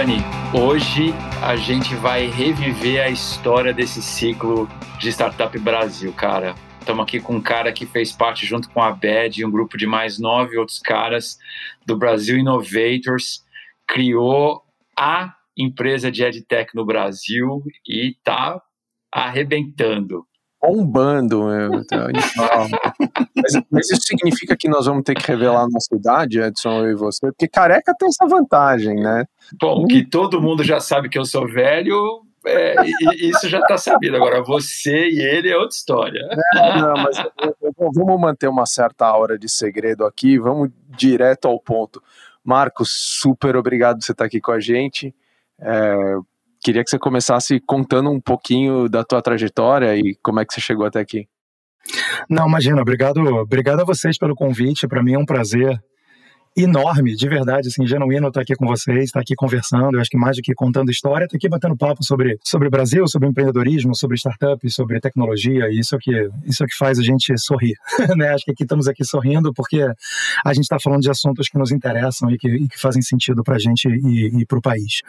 Dani, hoje a gente vai reviver a história desse ciclo de Startup Brasil, cara. Estamos aqui com um cara que fez parte, junto com a BED, um grupo de mais nove outros caras do Brasil Innovators, criou a empresa de EdTech no Brasil e está arrebentando bombando. Meu, então, mas, mas, isso significa que nós vamos ter que revelar a nossa idade, Edson, eu e você? Porque careca tem essa vantagem, né? Bom, que todo mundo já sabe que eu sou velho, é, isso já está sabido. Agora, você e ele é outra história. É, não, mas vamos manter uma certa aura de segredo aqui, vamos direto ao ponto. Marcos, super obrigado por você estar aqui com a gente. É, queria que você começasse contando um pouquinho da tua trajetória e como é que você chegou até aqui. Não, imagina, obrigado, obrigado a vocês pelo convite. Para mim é um prazer enorme, de verdade, assim, genuíno estar aqui com vocês, estar aqui conversando, eu acho que mais do que contando história, estar aqui batendo papo sobre, sobre o Brasil, sobre empreendedorismo, sobre startup, sobre tecnologia, e isso é que, isso é que faz a gente sorrir, né? Acho que aqui estamos aqui sorrindo porque a gente está falando de assuntos que nos interessam e que, e que fazem sentido para a gente e, e para o país.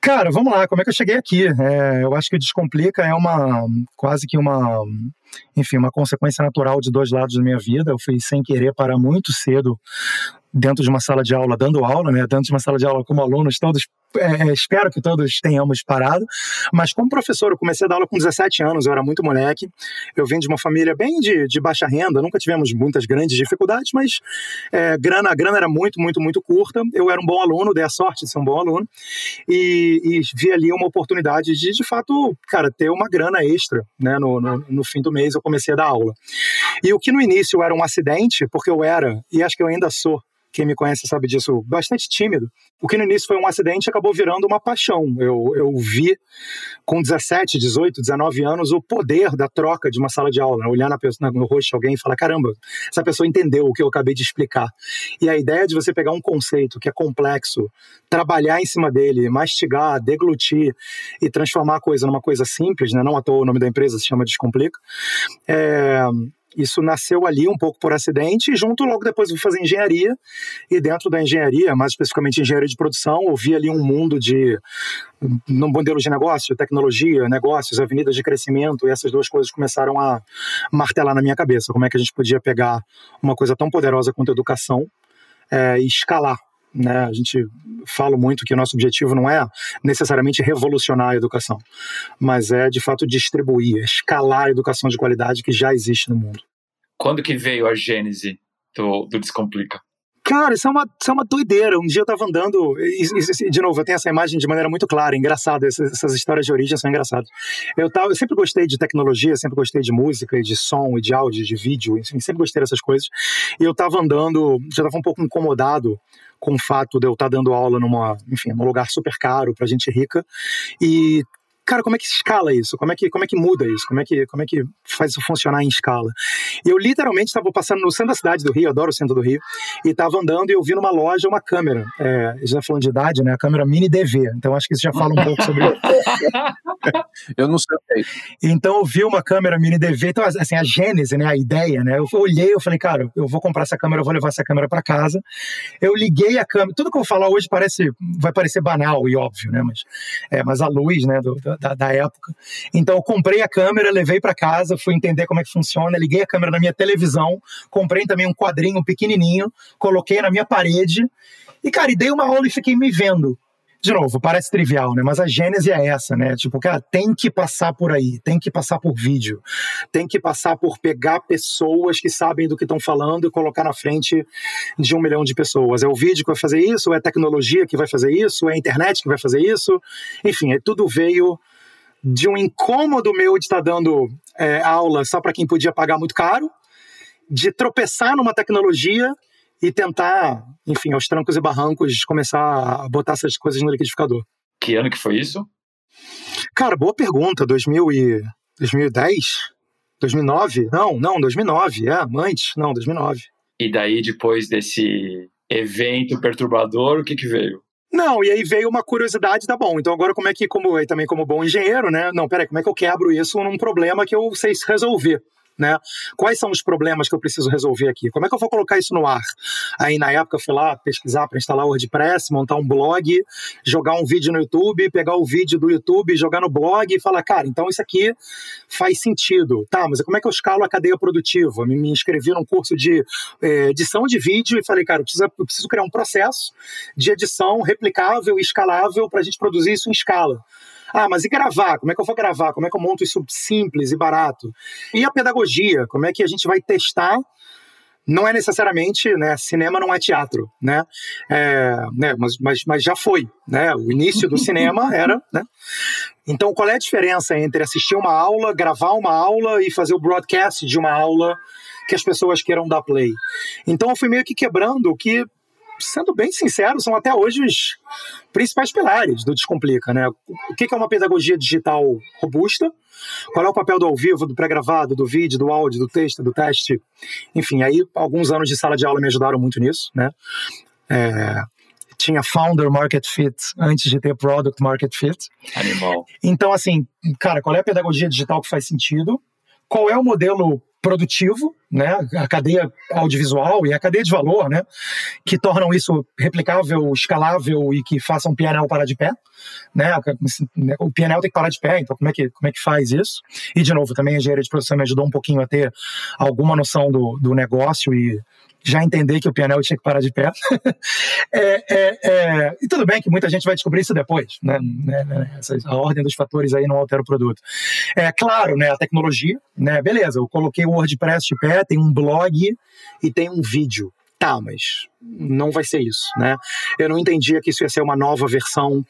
Cara, vamos lá, como é que eu cheguei aqui? É, eu acho que o Descomplica é uma quase que uma enfim, uma consequência natural de dois lados da minha vida. Eu fui sem querer para muito cedo dentro de uma sala de aula, dando aula, né? Dentro de uma sala de aula como alunos, todos, é, é, espero que todos tenhamos parado. Mas como professor, eu comecei a dar aula com 17 anos, eu era muito moleque. Eu vim de uma família bem de, de baixa renda, nunca tivemos muitas grandes dificuldades, mas é, grana, a grana era muito, muito, muito curta. Eu era um bom aluno, dei a sorte de ser um bom aluno. E, e vi ali uma oportunidade de, de fato, cara, ter uma grana extra, né? No, no, no fim do mês eu comecei a dar aula. E o que no início era um acidente, porque eu era, e acho que eu ainda sou, quem me conhece sabe disso, bastante tímido. O que no início foi um acidente acabou virando uma paixão. Eu, eu vi com 17, 18, 19 anos o poder da troca de uma sala de aula, olhar na pessoa, no rosto de alguém e falar: caramba, essa pessoa entendeu o que eu acabei de explicar. E a ideia de você pegar um conceito que é complexo, trabalhar em cima dele, mastigar, deglutir e transformar a coisa numa coisa simples, né? não à toa o nome da empresa se chama Descomplica, é, isso nasceu ali um pouco por acidente, e junto logo depois fui fazer engenharia, e dentro da engenharia, mais especificamente engenharia de produção, eu vi ali um mundo de no modelo de negócio, tecnologia, negócios, avenidas de crescimento, e essas duas coisas começaram a martelar na minha cabeça. Como é que a gente podia pegar uma coisa tão poderosa quanto a educação é, e escalar né? A gente fala muito que o nosso objetivo não é necessariamente revolucionar a educação, mas é de fato distribuir, escalar a educação de qualidade que já existe no mundo. Quando que veio a gênese do, do Descomplica? Cara, isso é, uma, isso é uma doideira. Um dia eu tava andando, e, de novo, eu tenho essa imagem de maneira muito clara, engraçado, essas, essas histórias de origem são engraçadas. Eu, tava, eu sempre gostei de tecnologia, sempre gostei de música, e de som, e de áudio, de vídeo, enfim, sempre gostei dessas coisas. E eu tava andando, já tava um pouco incomodado com o fato de eu estar dando aula numa, enfim, num lugar super caro para gente rica. E cara, como é que escala isso? Como é que, como é que muda isso? Como é que, como é que faz isso funcionar em escala? E eu literalmente estava passando no centro da cidade do Rio, adoro o centro do Rio, e estava andando e eu vi numa loja uma câmera. É, já falando de idade, né? A câmera mini DV. Então acho que isso já fala um pouco sobre. eu não sei. Então eu vi uma câmera mini DV. Então, assim, a gênese, né? A ideia, né? Eu olhei, eu falei, cara, eu vou comprar essa câmera, eu vou levar essa câmera para casa. Eu liguei a câmera. Tudo que eu vou falar hoje parece, vai parecer banal e óbvio, né? Mas, é, mas a luz, né? Do, da, da, época. Então eu comprei a câmera, levei para casa, fui entender como é que funciona, liguei a câmera na minha televisão, comprei também um quadrinho pequenininho, coloquei na minha parede e, cara, e dei uma aula e fiquei me vendo de novo, parece trivial, né? Mas a gênese é essa, né? Tipo, cara, tem que passar por aí, tem que passar por vídeo, tem que passar por pegar pessoas que sabem do que estão falando e colocar na frente de um milhão de pessoas. É o vídeo que vai fazer isso, é a tecnologia que vai fazer isso, é a internet que vai fazer isso. Enfim, é, tudo veio de um incômodo meu de estar dando é, aula só para quem podia pagar muito caro, de tropeçar numa tecnologia e tentar, enfim, aos trancos e barrancos, começar a botar essas coisas no liquidificador. Que ano que foi isso? Cara, boa pergunta. 2000 e... 2010? 2009? Não, não, 2009. É, antes. Não, 2009. E daí, depois desse evento perturbador, o que que veio? Não, e aí veio uma curiosidade, tá bom. Então agora como é que, como também como bom engenheiro, né? Não, peraí, como é que eu quebro isso num problema que eu sei resolver? Né? Quais são os problemas que eu preciso resolver aqui? Como é que eu vou colocar isso no ar? Aí na época eu fui lá pesquisar para instalar o WordPress, montar um blog, jogar um vídeo no YouTube, pegar o vídeo do YouTube, jogar no blog e falar, cara, então isso aqui faz sentido. Tá, mas como é que eu escalo a cadeia produtiva? Me, me inscrevi num curso de é, edição de vídeo e falei, cara, eu preciso, eu preciso criar um processo de edição replicável e escalável para a gente produzir isso em escala. Ah, mas e gravar? Como é que eu vou gravar? Como é que eu monto isso simples e barato? E a pedagogia? Como é que a gente vai testar não é necessariamente, né, cinema não é teatro, né, é, né mas, mas, mas já foi, né, o início do cinema era, né, então qual é a diferença entre assistir uma aula, gravar uma aula e fazer o broadcast de uma aula que as pessoas queiram dar play? Então eu fui meio que quebrando o que sendo bem sincero, são até hoje os principais pilares do Descomplica. Né? O que é uma pedagogia digital robusta? Qual é o papel do ao vivo, do pré-gravado, do vídeo, do áudio, do texto, do teste? Enfim, aí alguns anos de sala de aula me ajudaram muito nisso. Né? É, tinha founder market fit antes de ter product market fit. Animal. Então, assim, cara, qual é a pedagogia digital que faz sentido? Qual é o modelo produtivo, né, a cadeia audiovisual e a cadeia de valor, né, que tornam isso replicável, escalável e que façam o PNL parar de pé, né, o PNL tem que parar de pé, então como é que, como é que faz isso? E, de novo, também a engenharia de produção me ajudou um pouquinho a ter alguma noção do, do negócio e já entender que o PNL tinha que parar de pé. é, é, é, e tudo bem que muita gente vai descobrir isso depois, né? né, né a ordem dos fatores aí não altera o produto. É claro, né? A tecnologia, né? Beleza, eu coloquei o WordPress de pé, tem um blog e tem um vídeo. Tá, mas não vai ser isso, né? Eu não entendia que isso ia ser uma nova versão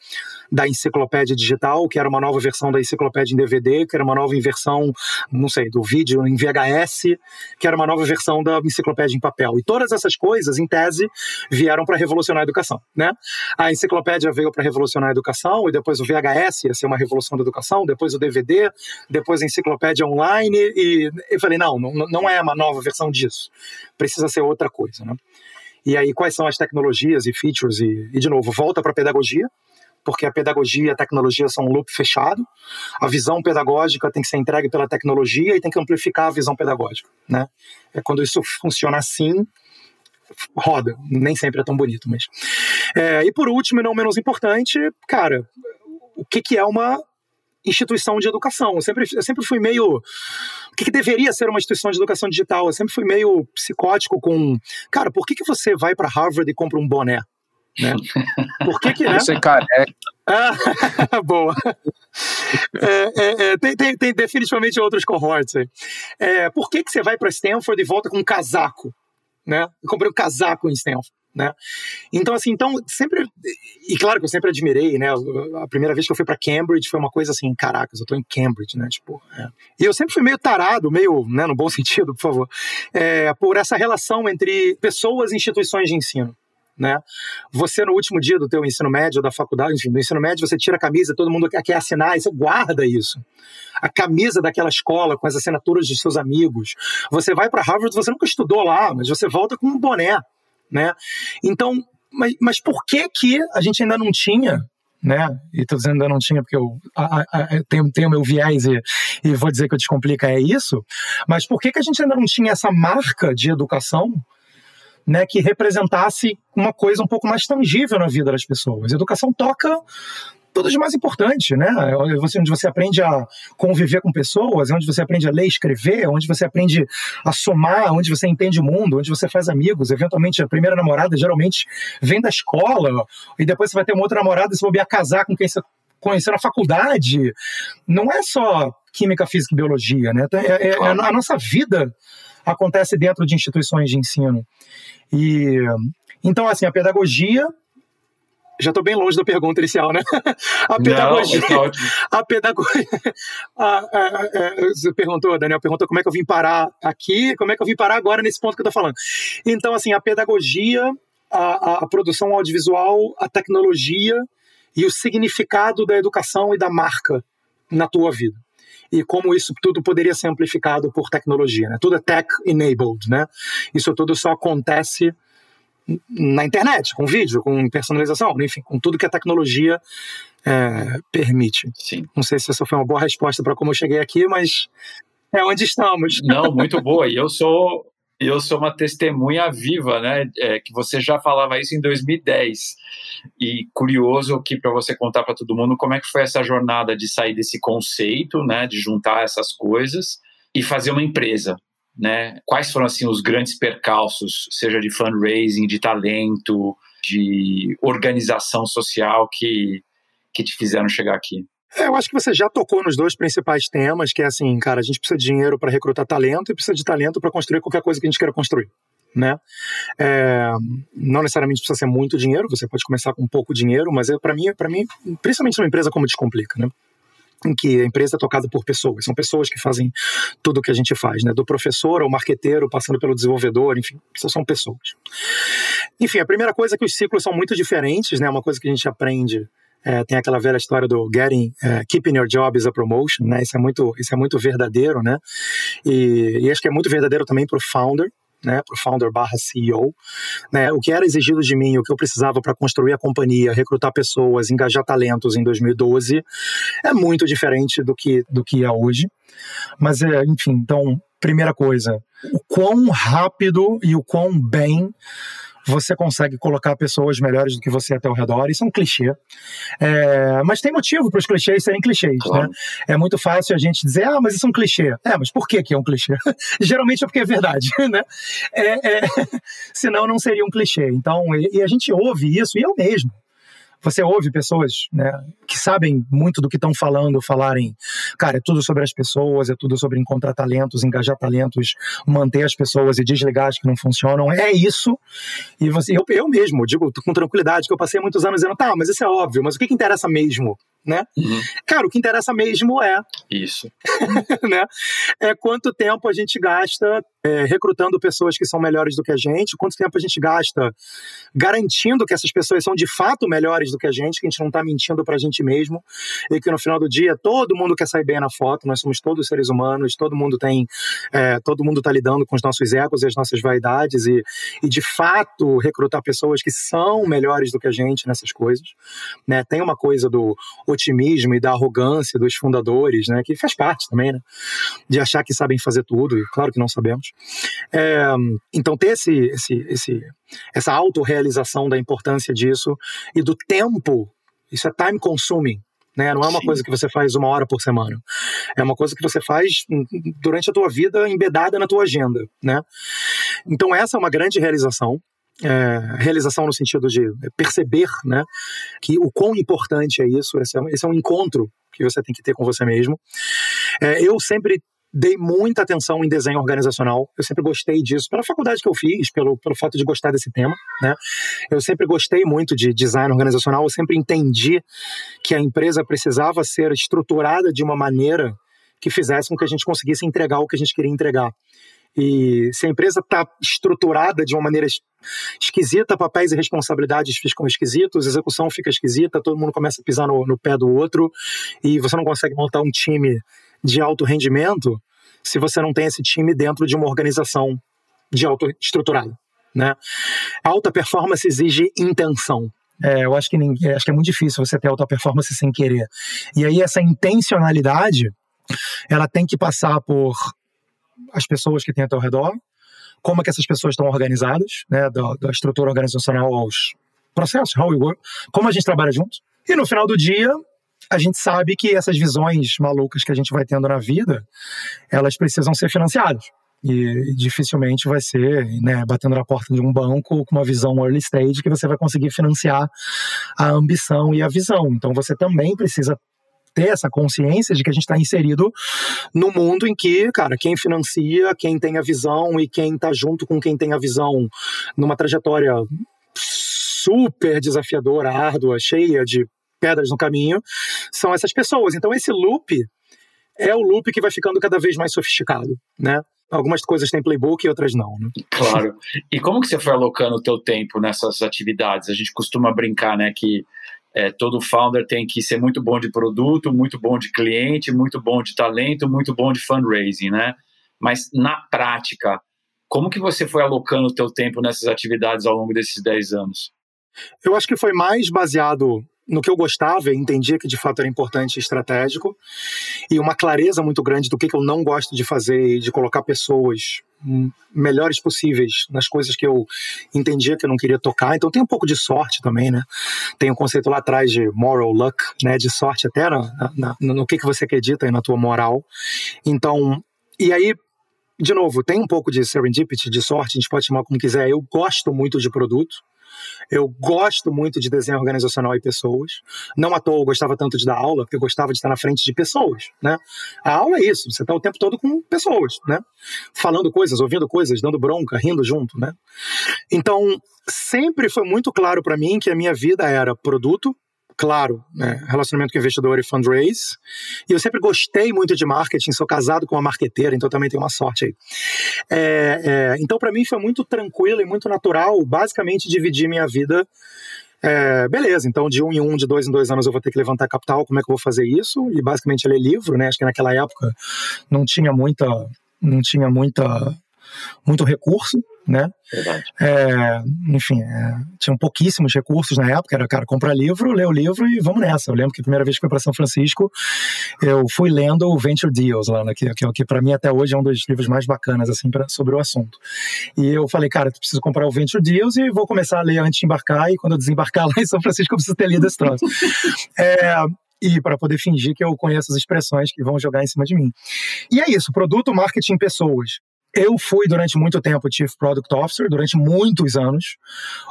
da enciclopédia digital, que era uma nova versão da enciclopédia em DVD, que era uma nova versão, não sei, do vídeo em VHS, que era uma nova versão da enciclopédia em papel. E todas essas coisas, em tese, vieram para revolucionar a educação, né? A enciclopédia veio para revolucionar a educação, e depois o VHS ia ser uma revolução da educação, depois o DVD, depois a enciclopédia online, e eu falei, não, não, não é uma nova versão disso. Precisa ser outra coisa, né? E aí, quais são as tecnologias e features? E, e de novo, volta para a pedagogia, porque a pedagogia e a tecnologia são um loop fechado. A visão pedagógica tem que ser entregue pela tecnologia e tem que amplificar a visão pedagógica, né? É quando isso funciona assim, roda. Nem sempre é tão bonito, mas. É, e por último, e não menos importante, cara, o que, que é uma instituição de educação. Eu sempre, eu sempre fui meio. O que, que, deveria ser uma instituição de educação digital? Eu sempre fui meio psicótico com. Cara, por que, que você vai para Harvard e compra um boné? Né? Por que que, né? Você é careca. Ah, boa. É, é, é, tem, tem, tem, definitivamente outros cohorts aí. É, por que, que você vai para Stanford e volta com um casaco? Né? Eu comprei um casaco em Stanford. Né? Então, assim, então, sempre. E claro que eu sempre admirei, né? A primeira vez que eu fui para Cambridge foi uma coisa assim: caracas, eu tô em Cambridge, né? Tipo, é. E eu sempre fui meio tarado, meio, né, no bom sentido, por favor, é, por essa relação entre pessoas e instituições de ensino né? Você no último dia do teu ensino médio, da faculdade, enfim, do ensino médio, você tira a camisa, todo mundo quer, assinar, e você guarda isso. A camisa daquela escola com as assinaturas de seus amigos. Você vai para Harvard, você nunca estudou lá, mas você volta com um boné, né? Então, mas, mas por que que a gente ainda não tinha né? E tô dizendo ainda não tinha, porque eu a, a, tenho, tenho meu viés e, e vou dizer que o Descomplica é isso. Mas por que, que a gente ainda não tinha essa marca de educação né, que representasse uma coisa um pouco mais tangível na vida das pessoas. Educação toca tudo de mais importante, né? É você, onde você aprende a conviver com pessoas, onde você aprende a ler e escrever, onde você aprende a somar, onde você entende o mundo, onde você faz amigos. Eventualmente, a primeira namorada geralmente vem da escola, e depois você vai ter uma outra namorada e você vai casar com quem você conheceu na faculdade. Não é só química, física e biologia, né? É, é, é a nossa vida acontece dentro de instituições de ensino. E então assim, a pedagogia já estou bem longe da pergunta inicial, né? A pedagogia. Não, a pedagogia. A, a, a, você perguntou, Daniel, perguntou como é que eu vim parar aqui, como é que eu vim parar agora nesse ponto que eu estou falando. Então, assim, a pedagogia, a, a produção audiovisual, a tecnologia e o significado da educação e da marca na tua vida e como isso tudo poderia ser amplificado por tecnologia. Né? Tudo é tech-enabled, né? Isso tudo só acontece na internet, com vídeo, com personalização, enfim, com tudo que a tecnologia é, permite. Sim. Não sei se essa foi uma boa resposta para como eu cheguei aqui, mas é onde estamos. Não, muito boa. E eu sou eu sou uma testemunha viva, né? É, que você já falava isso em 2010. E curioso aqui para você contar para todo mundo como é que foi essa jornada de sair desse conceito, né? De juntar essas coisas e fazer uma empresa, né? Quais foram assim os grandes percalços, seja de fundraising, de talento, de organização social que que te fizeram chegar aqui? É, eu acho que você já tocou nos dois principais temas, que é assim, cara, a gente precisa de dinheiro para recrutar talento e precisa de talento para construir qualquer coisa que a gente queira construir. Né? É, não necessariamente precisa ser muito dinheiro, você pode começar com pouco dinheiro, mas é, para mim, para mim, principalmente numa empresa como Descomplica, né? Em que a empresa é tocada por pessoas, são pessoas que fazem tudo o que a gente faz, né? do professor ao marqueteiro, passando pelo desenvolvedor, enfim, são pessoas. Enfim, a primeira coisa é que os ciclos são muito diferentes, né? uma coisa que a gente aprende é, tem aquela velha história do getting, uh, keeping your job is a promotion, né? Isso é muito, isso é muito verdadeiro, né? E, e acho que é muito verdadeiro também para o founder, né, para o founder barra CEO, né, o que era exigido de mim, o que eu precisava para construir a companhia, recrutar pessoas, engajar talentos em 2012, é muito diferente do que, do que é hoje. Mas, é, enfim, então, primeira coisa, o quão rápido e o quão bem você consegue colocar pessoas melhores do que você até ao redor. Isso é um clichê. É, mas tem motivo para os clichês serem clichês, claro. né? É muito fácil a gente dizer, ah, mas isso é um clichê. É, mas por que, que é um clichê? Geralmente é porque é verdade, né? É, é, senão não seria um clichê. Então, e, e a gente ouve isso, e eu mesmo você ouve pessoas né, que sabem muito do que estão falando, falarem, cara, é tudo sobre as pessoas, é tudo sobre encontrar talentos, engajar talentos, manter as pessoas e desligar as que não funcionam. É isso. E você, eu, eu mesmo digo com tranquilidade que eu passei muitos anos dizendo, tá, mas isso é óbvio, mas o que, que interessa mesmo? Né? Uhum. Cara, o que interessa mesmo é. Isso. né? É quanto tempo a gente gasta é, recrutando pessoas que são melhores do que a gente, quanto tempo a gente gasta garantindo que essas pessoas são de fato melhores do que a gente, que a gente não está mentindo para a gente mesmo, e que no final do dia todo mundo quer sair bem na foto, nós somos todos seres humanos, todo mundo tem, é, todo mundo está lidando com os nossos egos e as nossas vaidades, e, e de fato recrutar pessoas que são melhores do que a gente nessas coisas. Né? Tem uma coisa do otimismo e da arrogância dos fundadores, né? que faz parte também, né? de achar que sabem fazer tudo, e claro que não sabemos. É, então, ter esse, esse, esse, essa autorrealização da importância disso e do tempo, isso é time consuming. Né? Não é uma Sim. coisa que você faz uma hora por semana. É uma coisa que você faz durante a tua vida embedada na tua agenda. Né? Então, essa é uma grande realização. É, realização no sentido de perceber né, que o quão importante é isso, esse é, esse é um encontro que você tem que ter com você mesmo. É, eu sempre dei muita atenção em desenho organizacional. Eu sempre gostei disso, pela faculdade que eu fiz, pelo, pelo fato de gostar desse tema. Né? Eu sempre gostei muito de design organizacional, eu sempre entendi que a empresa precisava ser estruturada de uma maneira que fizesse com que a gente conseguisse entregar o que a gente queria entregar. E se a empresa está estruturada de uma maneira esquisita, papéis e responsabilidades ficam esquisitos, execução fica esquisita, todo mundo começa a pisar no, no pé do outro e você não consegue montar um time de alto rendimento se você não tem esse time dentro de uma organização de alto estruturada. Né? alta performance exige intenção. É, eu acho que, ninguém, acho que é muito difícil você ter alta performance sem querer. E aí essa intencionalidade, ela tem que passar por as pessoas que têm ao teu redor, como é que essas pessoas estão organizadas, né, da, da estrutura organizacional aos processos, how we work, como a gente trabalha juntos. E no final do dia, a gente sabe que essas visões malucas que a gente vai tendo na vida, elas precisam ser financiadas. E dificilmente vai ser né, batendo na porta de um banco com uma visão early stage que você vai conseguir financiar a ambição e a visão. Então você também precisa ter essa consciência de que a gente está inserido no mundo em que, cara, quem financia, quem tem a visão e quem está junto com quem tem a visão numa trajetória super desafiadora, árdua, cheia de pedras no caminho, são essas pessoas. Então esse loop é o loop que vai ficando cada vez mais sofisticado, né? Algumas coisas têm playbook e outras não, né? Claro. E como que você foi alocando o teu tempo nessas atividades? A gente costuma brincar, né, que é, todo founder tem que ser muito bom de produto, muito bom de cliente, muito bom de talento, muito bom de fundraising, né? Mas na prática, como que você foi alocando o teu tempo nessas atividades ao longo desses 10 anos? Eu acho que foi mais baseado no que eu gostava entendia que de fato era importante e estratégico, e uma clareza muito grande do que, que eu não gosto de fazer e de colocar pessoas melhores possíveis nas coisas que eu entendia que eu não queria tocar. Então tem um pouco de sorte também, né? Tem um conceito lá atrás de moral luck, né? De sorte até no que, que você acredita e na tua moral. Então, e aí de novo, tem um pouco de serendipity, de sorte, a gente pode chamar como quiser. Eu gosto muito de produto. Eu gosto muito de desenho organizacional e pessoas. Não à toa eu gostava tanto de dar aula, porque eu gostava de estar na frente de pessoas, né? A aula é isso, você está o tempo todo com pessoas, né? Falando coisas, ouvindo coisas, dando bronca, rindo junto, né? Então, sempre foi muito claro para mim que a minha vida era produto, claro, né, relacionamento com investidor e fundraise. E eu sempre gostei muito de marketing, sou casado com uma marqueteira, então também tenho uma sorte aí. É, é, então, para mim, foi muito tranquilo e muito natural, basicamente, dividir minha vida. É, beleza, então de um em um, de dois em dois anos eu vou ter que levantar capital, como é que eu vou fazer isso? E basicamente ler livro, né? Acho que naquela época não tinha muita, não tinha muita muito recurso, né? Verdade. É, enfim, é, tinham pouquíssimos recursos na época, era, cara, comprar livro, ler o livro e vamos nessa. Eu lembro que a primeira vez que fui para São Francisco, eu fui lendo o Venture Deals lá, né, que, que, que para mim até hoje é um dos livros mais bacanas, assim, pra, sobre o assunto. E eu falei, cara, tu precisa comprar o Venture Deals e vou começar a ler antes de embarcar, e quando eu desembarcar lá em São Francisco, eu preciso ter lido esse troço. é, e para poder fingir que eu conheço as expressões que vão jogar em cima de mim. E é isso, produto, marketing, pessoas. Eu fui durante muito tempo Chief Product Officer, durante muitos anos,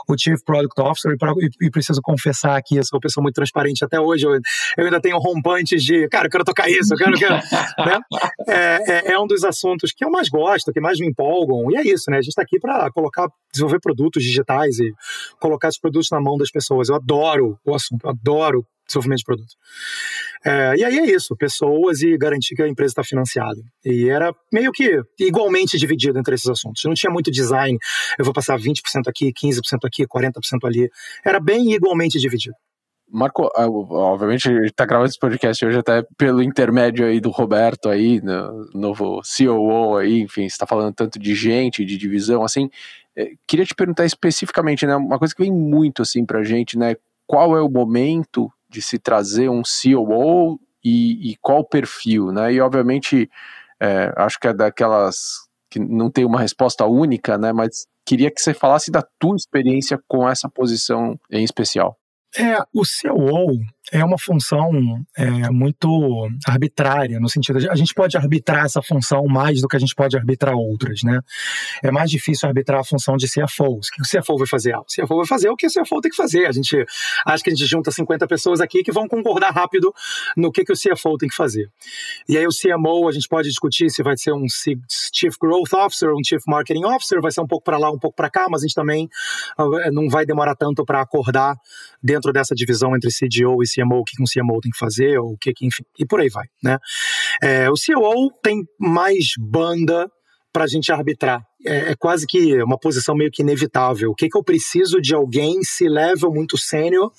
o Chief Product Officer, e, e, preciso confessar aqui, eu sou uma pessoa muito transparente até hoje, eu, eu ainda tenho rompantes de, cara, eu quero tocar isso, eu quero, eu quero né? É, é, é, um dos assuntos que eu mais gosto, que mais me empolgam, e é isso, né? A gente está aqui para colocar, desenvolver produtos digitais e colocar esses produtos na mão das pessoas. Eu adoro o assunto, eu adoro desenvolvimento de produto. É, e aí é isso, pessoas e garantir que a empresa está financiada. E era meio que igualmente dividido entre esses assuntos. Não tinha muito design, eu vou passar 20% aqui, 15% aqui, 40% ali. Era bem igualmente dividido. Marco, ah, obviamente, está gravando esse podcast hoje até pelo intermédio aí do Roberto aí, no, novo COO aí, enfim, está falando tanto de gente, de divisão, assim, é, queria te perguntar especificamente, né, uma coisa que vem muito assim pra gente, né, qual é o momento de se trazer um COO e, e qual perfil, né? E obviamente, é, acho que é daquelas que não tem uma resposta única, né? Mas queria que você falasse da tua experiência com essa posição em especial. É, o COO é uma função é, muito arbitrária, no sentido de a gente pode arbitrar essa função mais do que a gente pode arbitrar outras, né? É mais difícil arbitrar a função de CFO. O que o CFO vai fazer? Ah, o CFO vai fazer o que o CFO tem que fazer. A gente acha que a gente junta 50 pessoas aqui que vão concordar rápido no que, que o CFO tem que fazer. E aí o CMO, a gente pode discutir se vai ser um Chief Growth Officer, um Chief Marketing Officer, vai ser um pouco para lá, um pouco para cá, mas a gente também ah, não vai demorar tanto para acordar dentro dessa divisão entre CDO e CMO, o que um CMO tem que fazer, ou o que, enfim, e por aí vai, né? É, o CEO tem mais banda para a gente arbitrar. É, é, quase que uma posição meio que inevitável. O que, que eu preciso de alguém se level muito sênior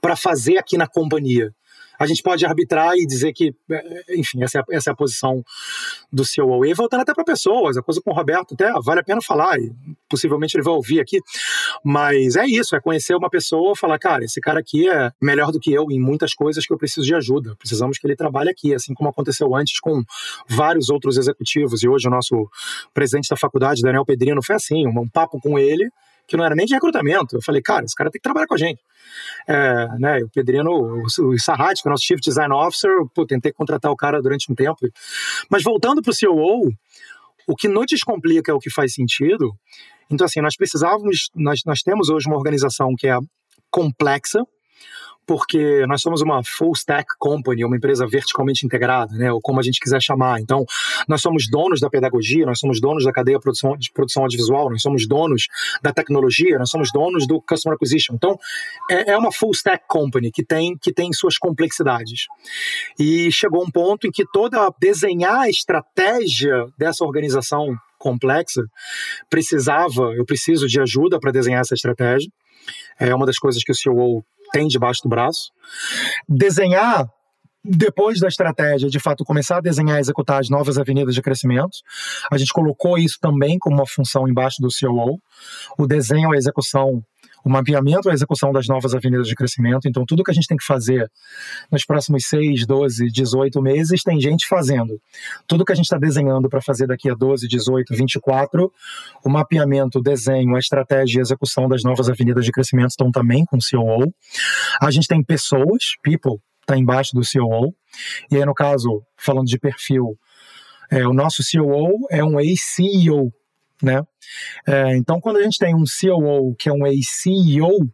para fazer aqui na companhia? A gente pode arbitrar e dizer que, é, enfim, essa é, essa é a posição do COO. E voltando até para pessoas, a coisa com o Roberto até vale a pena falar, e possivelmente ele vai ouvir aqui, mas é isso, é conhecer uma pessoa falar, cara, esse cara aqui é melhor do que eu em muitas coisas que eu preciso de ajuda, precisamos que ele trabalhe aqui, assim como aconteceu antes com vários outros executivos, e hoje o nosso presidente da faculdade, Daniel Pedrino, foi assim, um papo com ele, que não era nem de recrutamento. Eu falei, cara, esse cara tem que trabalhar com a gente. É, né, o Pedrino, o, Sarrat, que é o nosso Chief Design Officer, pô, tentei contratar o cara durante um tempo. Mas voltando para o COO, o que não descomplica é o que faz sentido. Então, assim, nós precisávamos, nós, nós temos hoje uma organização que é complexa, porque nós somos uma full stack company, uma empresa verticalmente integrada, né, ou como a gente quiser chamar. Então, nós somos donos da pedagogia, nós somos donos da cadeia de produção, de produção audiovisual, nós somos donos da tecnologia, nós somos donos do customer acquisition. Então, é, é uma full stack company que tem, que tem suas complexidades. E chegou um ponto em que toda desenhar a estratégia dessa organização complexa precisava, eu preciso de ajuda para desenhar essa estratégia. É uma das coisas que o CEO tem debaixo do braço. Desenhar depois da estratégia, de fato, começar a desenhar e executar as novas avenidas de crescimento. A gente colocou isso também como uma função embaixo do COO. O desenho, a execução, o mapeamento a execução das novas avenidas de crescimento. Então, tudo que a gente tem que fazer nos próximos 6, 12, 18 meses, tem gente fazendo. Tudo que a gente está desenhando para fazer daqui a 12, 18, 24, o mapeamento, o desenho, a estratégia e a execução das novas avenidas de crescimento estão também com o COO. A gente tem pessoas, people, está embaixo do COO. E aí, no caso, falando de perfil, é, o nosso COO é um ex-CEO, né? É, então, quando a gente tem um COO que é um ex-CEO,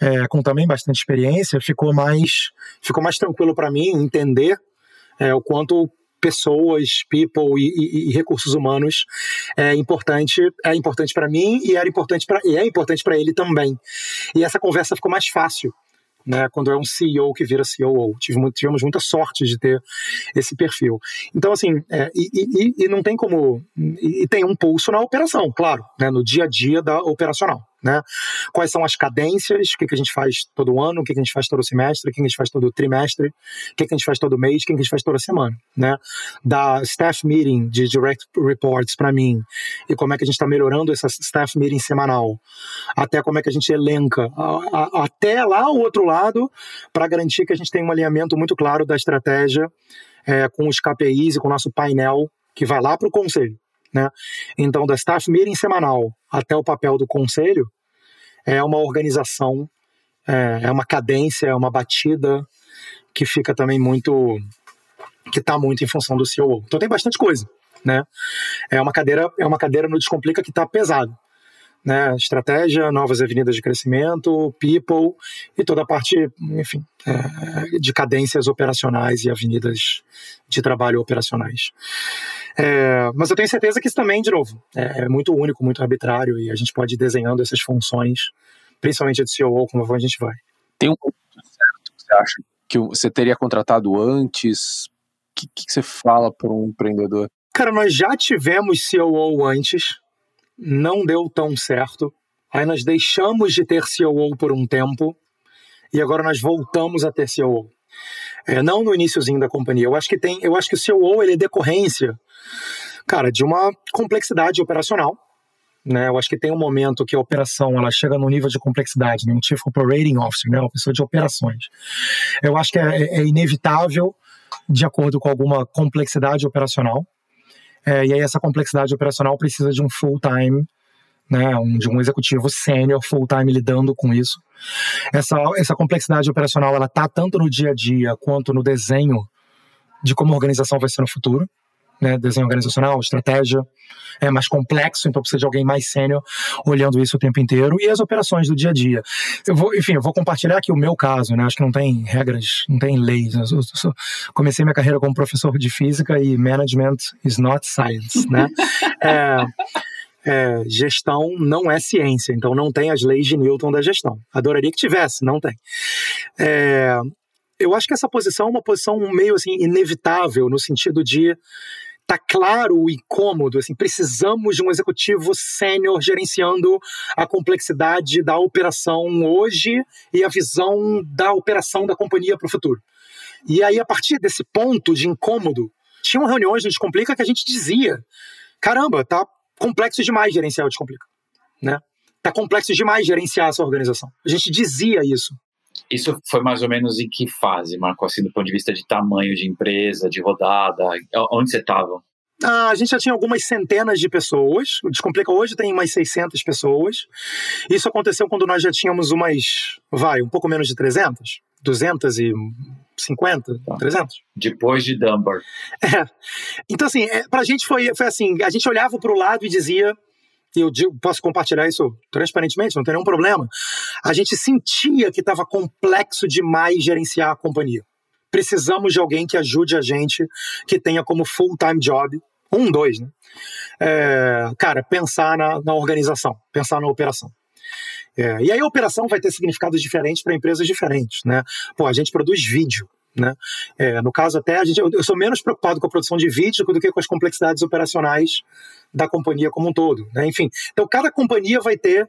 é, com também bastante experiência, ficou mais, ficou mais tranquilo para mim entender é, o quanto pessoas, people e, e, e, recursos humanos é importante, é importante para mim e era importante para é importante para ele também. E essa conversa ficou mais fácil né, quando é um CEO que vira COO. Tivemos, tivemos muita sorte de ter esse perfil. Então, assim, é, e, e, e, não tem como. E, tem um pulso na operação, claro, né, no dia a dia da operacional. Né? Quais são as cadências, o que, que a gente faz todo ano, o que, que a gente faz todo semestre, o que, que a gente faz todo trimestre, o que, que a gente faz todo mês, o que, que a gente faz toda semana. Né? Da staff meeting de direct reports para mim e como é que a gente está melhorando essa staff meeting semanal, até como é que a gente elenca, a, a, até lá o outro lado, para garantir que a gente tem um alinhamento muito claro da estratégia é, com os KPIs e com o nosso painel que vai lá para o conselho. Né? Então, da staff meeting semanal até o papel do conselho, é uma organização, é, é uma cadência, é uma batida que fica também muito que está muito em função do CEO. Então tem bastante coisa, né? É uma cadeira, é uma cadeira no Descomplica que está pesado, né? Estratégia, novas avenidas de crescimento, people e toda a parte, enfim, é, de cadências operacionais e avenidas de trabalho operacionais. É, mas eu tenho certeza que isso também, de novo, é, é, muito único, muito arbitrário e a gente pode ir desenhando essas funções, principalmente de CEO, como a gente vai. Tem um ponto certo que você acha que você teria contratado antes? O que, que você fala para um empreendedor? Cara, nós já tivemos CEO antes, não deu tão certo. Aí nós deixamos de ter CEO por um tempo e agora nós voltamos a ter CEO. É, não no iníciozinho da companhia. Eu acho que tem, eu acho que o CEO ele é decorrência Cara, de uma complexidade operacional. Né, eu acho que tem um momento que a operação ela chega no nível de complexidade, né, um Chief Operating Officer, né, uma pessoa de operações. Eu acho que é, é inevitável, de acordo com alguma complexidade operacional, é, e aí essa complexidade operacional precisa de um full-time, né, um, de um executivo sênior full-time lidando com isso. Essa, essa complexidade operacional ela está tanto no dia a dia quanto no desenho de como a organização vai ser no futuro né, desenho organizacional, estratégia, é mais complexo, então precisa de alguém mais sênior olhando isso o tempo inteiro e as operações do dia a dia. Eu vou, enfim, eu vou compartilhar aqui o meu caso, né? Acho que não tem regras, não tem leis. Eu, eu, eu comecei minha carreira como professor de física e management is not science, né? é, é, gestão não é ciência, então não tem as leis de Newton da gestão. Adoraria que tivesse, não tem. É, eu acho que essa posição é uma posição meio assim inevitável no sentido de tá claro o incômodo, assim, precisamos de um executivo sênior gerenciando a complexidade da operação hoje e a visão da operação da companhia para o futuro. E aí, a partir desse ponto de incômodo, tinham reuniões no Descomplica que a gente dizia: caramba, tá complexo demais gerenciar o Descomplica. Né? Tá complexo demais gerenciar essa organização. A gente dizia isso. Isso foi mais ou menos em que fase, Marco, assim, do ponto de vista de tamanho de empresa, de rodada? Onde você estava? Ah, a gente já tinha algumas centenas de pessoas. O Descomplica hoje tem umas 600 pessoas. Isso aconteceu quando nós já tínhamos umas, vai, um pouco menos de 300, 250, tá. 300. Depois de Dunbar. É. Então, assim, é, pra gente foi, foi assim: a gente olhava para o lado e dizia, e eu digo, posso compartilhar isso transparentemente, não tem nenhum problema. A gente sentia que estava complexo demais gerenciar a companhia. Precisamos de alguém que ajude a gente, que tenha como full-time job, um, dois, né? É, cara, pensar na, na, organização, pensar na operação. É, e aí a operação vai ter significados diferentes para empresas diferentes, né? Pô, a gente produz vídeo, né? É, no caso, até a gente, eu, sou menos preocupado com a produção de vídeo do que com as complexidades operacionais da companhia como um todo. Né? Enfim, então cada companhia vai ter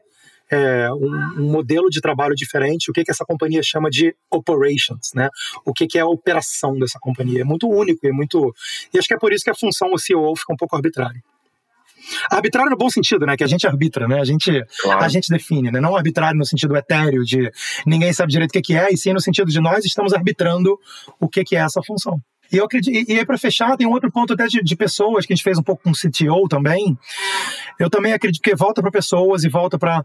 é, um, um, modelo de trabalho diferente, o que, que essa companhia chama de operations, né? O que, que é a operação dessa companhia. É muito único, é muito. E acho que é por isso que a função o CEO fica um pouco arbitrária. Arbitrário no bom sentido, né? Que a gente arbitra, né? A gente, claro. a gente define, né? Não arbitrário no sentido etéreo de ninguém sabe direito o que é, e sim no sentido de nós estamos arbitrando o que é essa função. E eu acredito, e aí para fechar, tem um outro ponto até de, de, pessoas que a gente fez um pouco com o CTO também. Eu também acredito que volta para pessoas e volta para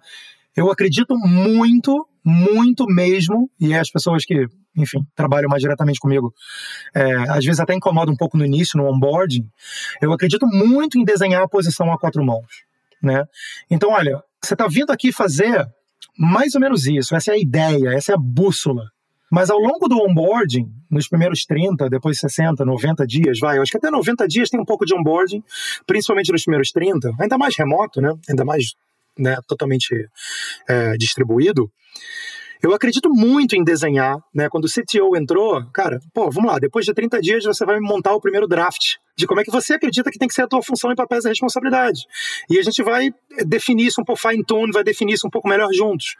eu acredito muito, muito mesmo, e é as pessoas que, enfim, trabalham mais diretamente comigo, é, às vezes até incomoda um pouco no início, no onboarding, eu acredito muito em desenhar a posição a quatro mãos, né? Então, olha, você está vindo aqui fazer mais ou menos isso, essa é a ideia, essa é a bússola. Mas ao longo do onboarding, nos primeiros 30, depois 60, 90 dias, vai, eu acho que até 90 dias tem um pouco de onboarding, principalmente nos primeiros 30, ainda mais remoto, né? Ainda mais né, totalmente é, distribuído, eu acredito muito em desenhar, né? Quando o CTO entrou, cara, pô, vamos lá, depois de 30 dias você vai montar o primeiro draft de como é que você acredita que tem que ser a tua função em papéis e responsabilidade. E a gente vai definir isso um pouco fine tune, vai definir isso um pouco melhor juntos.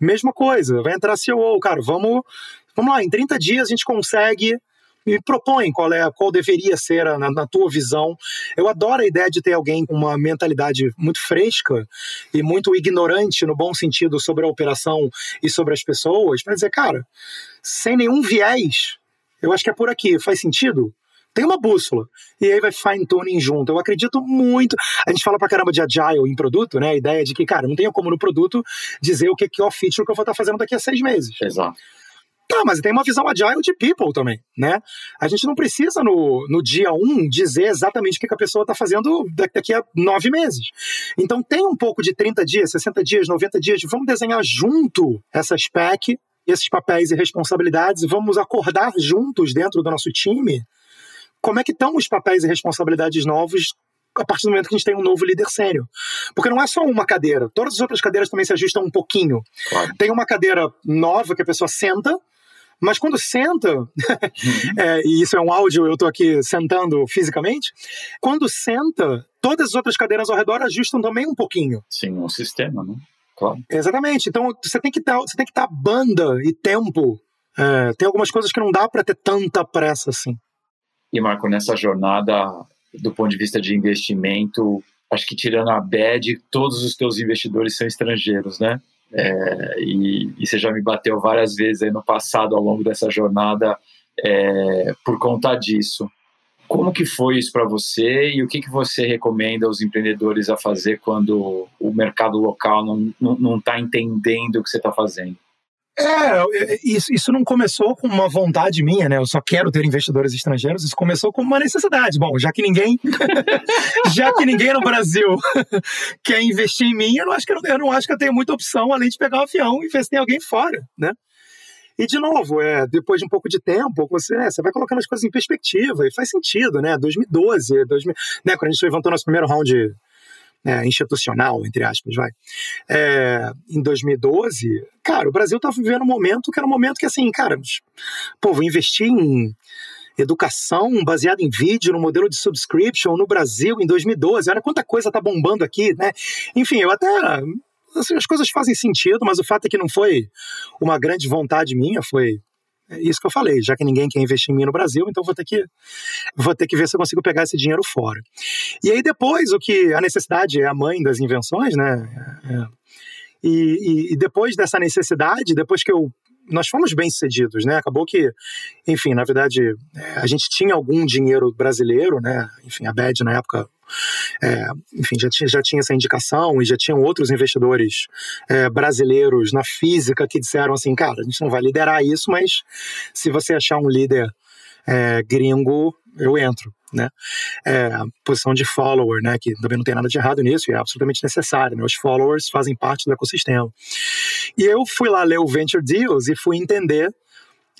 Mesma coisa, vai entrar CEO, cara, vamos, vamos lá, em 30 dias a gente consegue me propõe qual é qual deveria ser a, na, na, tua visão. Eu adoro a ideia de ter alguém com uma mentalidade muito fresca e muito ignorante no bom sentido sobre a operação e sobre as pessoas, para dizer, cara, sem nenhum viés, eu acho que é por aqui, faz sentido? Tem uma bússola. E aí vai fine tuning junto. Eu acredito muito. A gente fala pra caramba de agile em produto, né? A ideia de que, cara, não tenho como no produto dizer o que é o feature que eu vou estar fazendo daqui a seis meses. Exato. Tá, mas tem uma visão agile de people também, né? A gente não precisa no, no dia um dizer exatamente o que a pessoa está fazendo daqui a nove meses. Então tem um pouco de 30 dias, 60 dias, 90 dias, vamos desenhar junto essa spec, esses papéis e responsabilidades, vamos acordar juntos dentro do nosso time como é que estão os papéis e responsabilidades novos a partir do momento que a gente tem um novo líder sério. Porque não é só uma cadeira, todas as outras cadeiras também se ajustam um pouquinho. Claro. Tem uma cadeira nova que a pessoa senta, mas quando senta, uhum. é, e isso é um áudio, eu estou aqui sentando fisicamente, quando senta, todas as outras cadeiras ao redor ajustam também um pouquinho. Sim, um sistema, né? Claro. Exatamente. Então você tem que dar, você tem que dar banda e tempo. É, tem algumas coisas que não dá para ter tanta pressa assim. E Marco, nessa jornada, do ponto de vista de investimento, acho que tirando a BED, todos os teus investidores são estrangeiros, né? É, e, e, você já me bateu várias vezes no passado, ao longo dessa jornada, é, por conta disso. Como que foi isso para você e o que, que você recomenda aos empreendedores a fazer quando o mercado local não está tá entendendo o que você está fazendo? É, isso, isso não começou com uma vontade minha, né? Eu só quero ter investidores estrangeiros. Isso começou com uma necessidade. Bom, já que ninguém, já que ninguém no Brasil quer investir em mim, eu não acho que eu, eu não acho que eu tenho muita opção além de pegar um avião e investir em alguém fora, né? E de novo, é, depois de um pouco de tempo, você, é, você vai colocando as coisas em perspectiva e faz sentido, né? 2012, 2000, né? Quando a gente levantou nosso primeiro round é, institucional, entre aspas, vai. É, em 2012, cara, o Brasil estava vivendo um momento que era um momento que, assim, cara, pô, vou investir em educação baseada em vídeo, no modelo de subscription no Brasil em 2012. Olha quanta coisa tá bombando aqui, né? Enfim, eu até assim, as coisas fazem sentido, mas o fato é que não foi uma grande vontade minha, foi é isso que eu falei, já que ninguém quer investir em mim no Brasil, então vou ter que vou ter que ver se eu consigo pegar esse dinheiro fora. E aí depois o que a necessidade é a mãe das invenções, né? É, e, e, depois dessa necessidade, depois que eu nós fomos bem sucedidos, né? Acabou que, enfim, na verdade, é, a gente tinha algum dinheiro brasileiro, né? Enfim, a BED na época é, enfim, já tinha, já tinha essa indicação e já tinham outros investidores é, brasileiros na física que disseram assim, cara, a gente não vai liderar isso, mas se você achar um líder é, gringo, eu entro. Né? É, posição de follower, né? que também não tem nada de errado nisso, e é absolutamente necessário. Né? Os followers fazem parte do ecossistema. E eu fui lá ler o Venture Deals e fui entender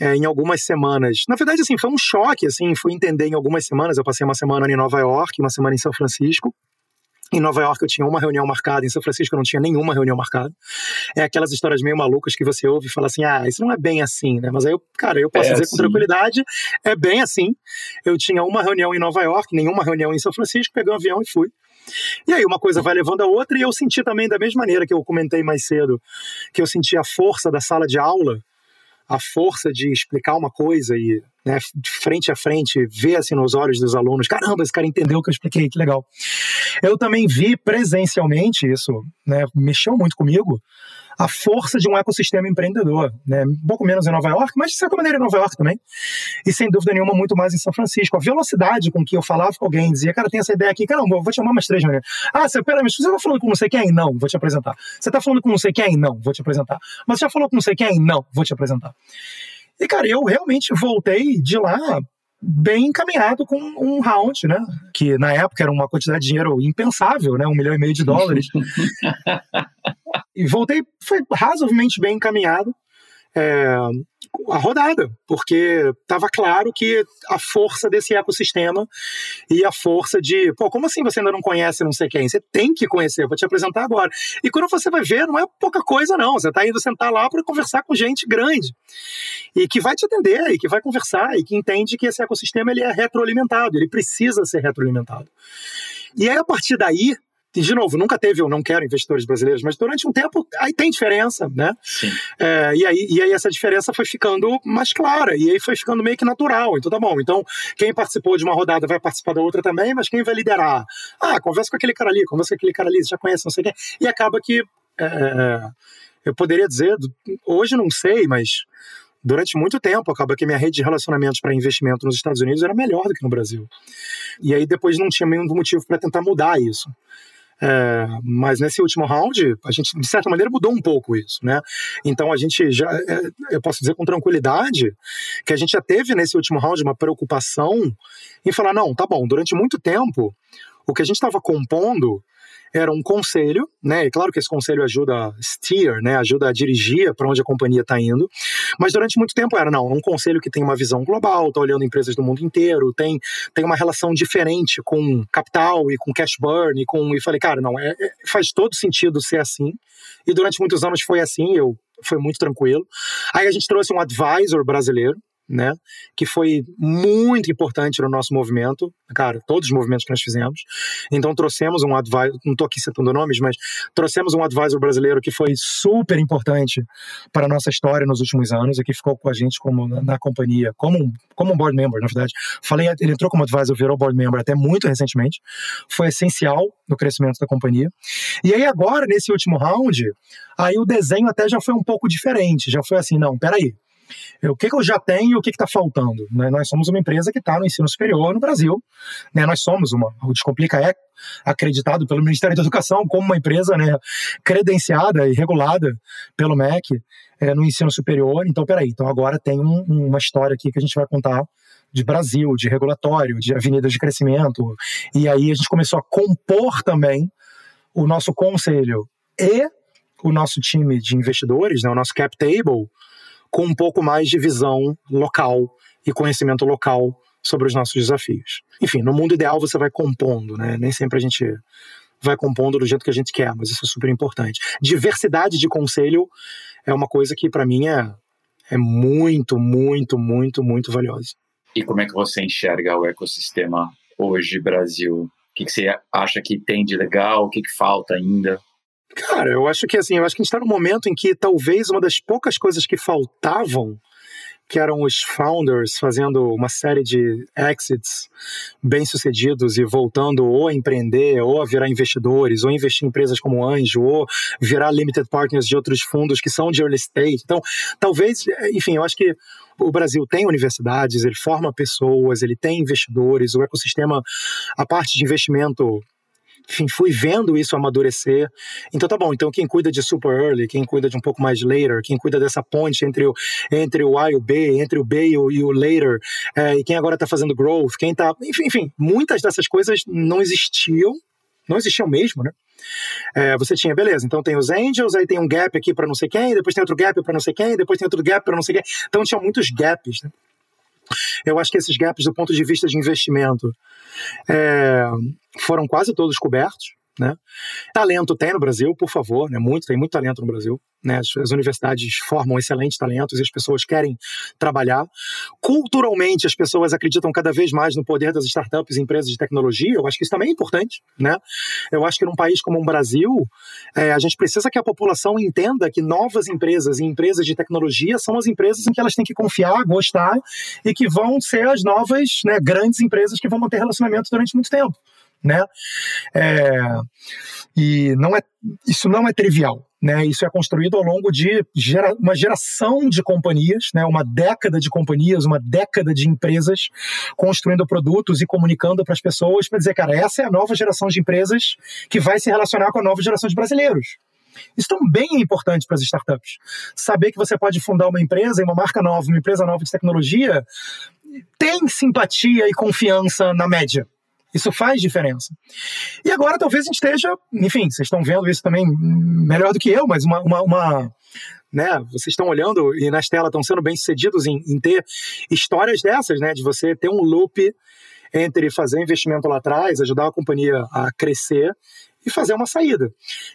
é, em algumas semanas. Na verdade, assim, foi um choque, assim, fui entender em algumas semanas. Eu passei uma semana em Nova York, uma semana em São Francisco. Em Nova York eu tinha uma reunião marcada, em São Francisco eu não tinha nenhuma reunião marcada. É aquelas histórias meio malucas que você ouve e fala assim: ah, isso não é bem assim, né? Mas aí eu, cara, eu posso é dizer assim. com tranquilidade, é bem assim. Eu tinha uma reunião em Nova York, nenhuma reunião em São Francisco, peguei um avião e fui. E aí uma coisa vai levando a outra, e eu senti também, da mesma maneira que eu comentei mais cedo, que eu senti a força da sala de aula a força de explicar uma coisa e, né, frente a frente, ver assim nos olhos dos alunos, caramba, esse cara entendeu o que eu expliquei, que legal. Eu também vi presencialmente isso, né, mexeu muito comigo, a força de um ecossistema empreendedor, né? Um pouco menos em Nova York, mas de certa maneira em Nova York também. E sem dúvida nenhuma, muito mais em São Francisco. A velocidade com que eu falava com alguém, dizia, cara, tem essa ideia aqui, cara, vou te chamar umas três reuniões. Ah, você, pera, mas você tá falando com não sei quem? Não, vou te apresentar. Você tá falando com não sei quem? Não, vou te apresentar. Mas você já falou com não sei quem? Não, vou te apresentar. E, cara, eu realmente voltei de lá bem encaminhado com um round, né? Que na época era uma quantidade de dinheiro impensável, né? Um milhão e meio de dólares. e voltei, foi razoavelmente bem encaminhado. É, a rodada, porque estava claro que a força desse ecossistema e a força de, pô, como assim você ainda não conhece não sei quem? Você tem que conhecer, vou te apresentar agora. E quando você vai ver, não é pouca coisa, não. Você está indo sentar lá para conversar com gente grande e que vai te atender e que vai conversar e que entende que esse ecossistema ele é retroalimentado, ele precisa ser retroalimentado. E aí, a partir daí, de novo, nunca teve, eu não quero investidores brasileiros, mas durante um tempo aí tem diferença, né? É, e, aí, e aí essa diferença foi ficando mais clara, e aí foi ficando meio que natural. Então tá bom. Então, quem participou de uma rodada vai participar da outra também, mas quem vai liderar? Ah, conversa com aquele cara ali, conversa com aquele cara ali, você já conhece, não sei quem. E acaba que. É, eu poderia dizer, hoje não sei, mas durante muito tempo, acaba que minha rede de relacionamentos para investimento nos Estados Unidos era melhor do que no Brasil. E aí depois não tinha nenhum motivo para tentar mudar isso. É, mas nesse último round, a gente, de certa maneira, mudou um pouco isso, né? Então a gente já, é, eu posso dizer com tranquilidade que a gente já teve nesse último round uma preocupação em falar: não, tá bom, durante muito tempo, o que a gente estava compondo era um conselho, né? E claro que esse conselho ajuda a steer, né? Ajuda a dirigir para onde a companhia está indo. Mas durante muito tempo era não, um conselho que tem uma visão global, está olhando empresas do mundo inteiro, tem, tem uma relação diferente com capital e com cash burn e com e falei, cara, não, é, é faz todo sentido ser assim. E durante muitos anos foi assim, eu foi muito tranquilo. Aí a gente trouxe um advisor brasileiro, né? Que foi muito importante no nosso movimento, cara, todos os movimentos que nós fizemos. Então trouxemos um advisor, não estou aqui citando nomes, mas trouxemos um advisor brasileiro que foi super importante para a nossa história nos últimos anos e que ficou com a gente como na, na companhia, como um, como um board member, na verdade. Falei, ele entrou como advisor, virou board member até muito recentemente. Foi essencial no crescimento da companhia. E aí agora, nesse último round, aí o desenho até já foi um pouco diferente. Já foi assim, não, peraí, o que, que eu já tenho e o que está faltando. Né? Nós somos uma empresa que está no ensino superior no Brasil. Né? Nós somos uma. O Descomplica é acreditado pelo Ministério da Educação como uma empresa né, credenciada e regulada pelo MEC é, no ensino superior. Então, peraí, então agora tem um, uma história aqui que a gente vai contar de Brasil, de regulatório, de avenidas de crescimento. E aí a gente começou a compor também o nosso conselho e o nosso time de investidores, né, o nosso cap table, com um pouco mais de visão local e conhecimento local sobre os nossos desafios. Enfim, no mundo ideal você vai compondo, né? Nem sempre a gente vai compondo do jeito que a gente quer, mas isso é super importante. Diversidade de conselho é uma coisa que para mim é, é muito, muito, muito, muito valiosa. E como é que você enxerga o ecossistema hoje, Brasil? O que, você acha que tem de legal? O que falta ainda? Cara, eu acho que assim, eu acho que a gente está num momento em que talvez uma das poucas coisas que faltavam, que eram os founders fazendo uma série de exits bem-sucedidos e voltando ou a empreender, ou a virar investidores, ou investir em empresas como Anjo, ou virar limited partners de outros fundos que são de early stage. Então, talvez, enfim, eu acho que o Brasil tem universidades, ele forma pessoas, ele tem investidores, o ecossistema, a parte de investimento enfim, fui vendo isso amadurecer. Então tá bom, então quem cuida de super early, quem cuida de um pouco mais later, quem cuida dessa ponte entre o, entre o A e o B, entre o B e o, e o later, é, e quem agora tá fazendo growth, quem tá. Enfim, enfim, muitas dessas coisas não existiam, não existiam mesmo, né? É, você tinha, beleza, então tem os angels, aí tem um gap aqui para não sei quem, depois tem outro gap para não sei quem, depois tem outro gap para não sei quem. Então tinha muitos gaps, né? Eu acho que esses gaps, do ponto de vista de investimento, é, foram quase todos cobertos. Né? Talento tem no Brasil, por favor, né? muito, tem muito talento no Brasil. Né? As, as, universidades formam excelentes talentos e as pessoas querem trabalhar. Culturalmente, as pessoas acreditam cada vez mais no poder das startups e empresas de tecnologia. Eu acho que isso também é importante. Né? Eu acho que num país como o Brasil, é, a gente precisa que a população entenda que novas empresas e empresas de tecnologia são as empresas em que elas têm que confiar, gostar e que vão ser as novas né, grandes empresas que vão manter relacionamento durante muito tempo. Né? É, e não é, isso não é trivial. Né, isso é construído ao longo de gera, uma geração de companhias, né, uma década de companhias, uma década de empresas construindo produtos e comunicando para as pessoas para dizer, cara, essa é a nova geração de empresas que vai se relacionar com a nova geração de brasileiros. Isso também é importante para as startups. Saber que você pode fundar uma empresa, uma marca nova, uma empresa nova de tecnologia, tem simpatia e confiança na média. Isso faz diferença. E agora talvez a gente esteja, enfim, vocês estão vendo isso também melhor do que eu, mas uma, uma, uma né? Vocês estão olhando e nas telas estão sendo bem sucedidos em, em, ter histórias dessas, né? De você ter um loop entre fazer investimento lá atrás, ajudar a companhia a crescer e fazer uma saída.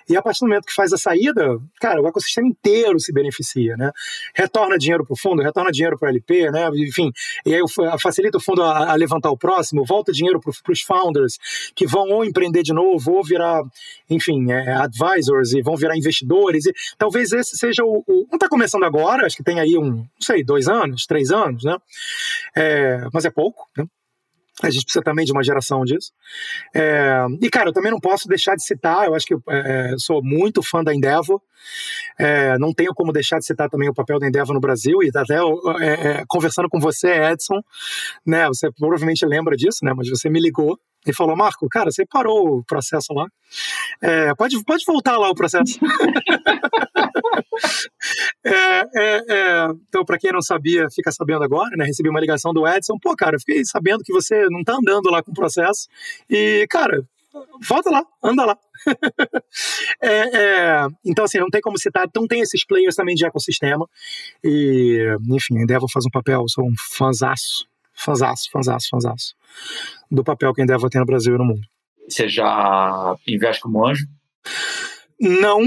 E a partir do momento que faz a saída, cara, o ecossistema inteiro se beneficia, né? Retorna dinheiro para o fundo, retorna dinheiro para o LP, né? Enfim, e aí facilita o fundo a, a levantar o próximo, volta dinheiro para os founders que vão ou empreender de novo ou virar, enfim, é, advisors e vão virar investidores. E talvez esse seja o, o não está começando agora, acho que tem aí um, não sei, dois anos, três anos, né? É, mas é pouco, né? A gente precisa também de uma geração disso. É, e, cara, eu também não posso deixar de citar, eu acho que é, sou muito fã da Endeavor, é, não tenho como deixar de citar também o papel da Endeavor no Brasil, e até é, é, conversando com você, Edson, né, você provavelmente lembra disso, né, mas você me ligou e falou, Marco, cara, você parou o processo lá, é, pode, pode voltar lá o processo. É, é, é, então, para quem não sabia, fica sabendo agora, né? Recebi uma ligação do Edson. Pô, cara, fiquei sabendo que você não tá andando lá com o processo. E, cara, volta lá, anda lá. é, é, então, assim, não tem como citar. Então, tem esses players também de ecossistema. E, enfim, a Endeavor faz um papel, sou um fanzaço, fanzaço, fanzaço, fanzaço do papel que a Endeavor tem no Brasil e no mundo. Você já investe como anjo? Não,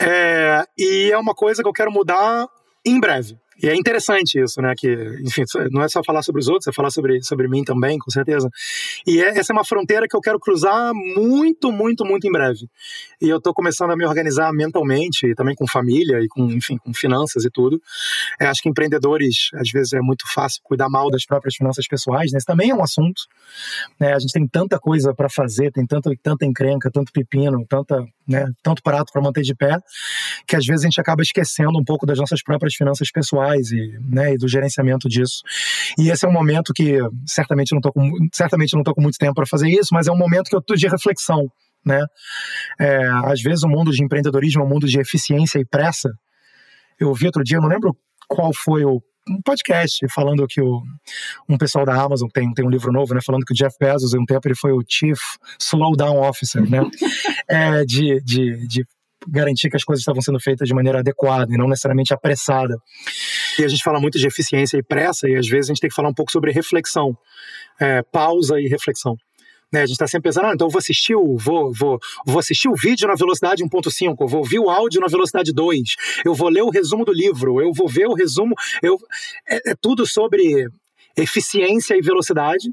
é, e é uma coisa que eu quero mudar em breve. E é interessante isso, né? Que, enfim, não é só falar sobre os outros, é falar sobre, sobre mim também, com certeza. E é, essa é uma fronteira que eu quero cruzar muito, muito, muito em breve. E eu estou começando a me organizar mentalmente, e também com família, e com, enfim, com finanças e tudo. É, acho que empreendedores, às vezes, é muito fácil cuidar mal das próprias finanças pessoais, né? Isso também é um assunto. Né? A gente tem tanta coisa para fazer, tem tanto, tanta encrenca, tanto pepino, tanta, né, tanto prato para manter de pé, que às vezes a gente acaba esquecendo um pouco das nossas próprias finanças pessoais e, né, e do gerenciamento disso. E esse é um momento que certamente não tô com, certamente não estou com muito tempo para fazer isso, mas é um momento que eu estou de reflexão. Né? É, às vezes o mundo de empreendedorismo é um mundo de eficiência e pressa. Eu ouvi outro dia, não lembro qual foi o um podcast falando que o, um pessoal da Amazon tem, tem um livro novo, né, falando que o Jeff Bezos, em um tempo, ele foi o Chief Slowdown Officer, né, é, de, de, de garantir que as coisas estavam sendo feitas de maneira adequada e não necessariamente apressada. E a gente fala muito de eficiência e pressa, e às vezes a gente tem que falar um pouco sobre reflexão, é, pausa e reflexão. Né, a gente está sempre pensando, ah, então eu vou assistir o, vou, vou, vou assistir o vídeo na velocidade 1.5, eu vou ouvir o áudio na velocidade 2, eu vou ler o resumo do livro, eu vou ver o resumo, eu, é, é tudo sobre eficiência e velocidade,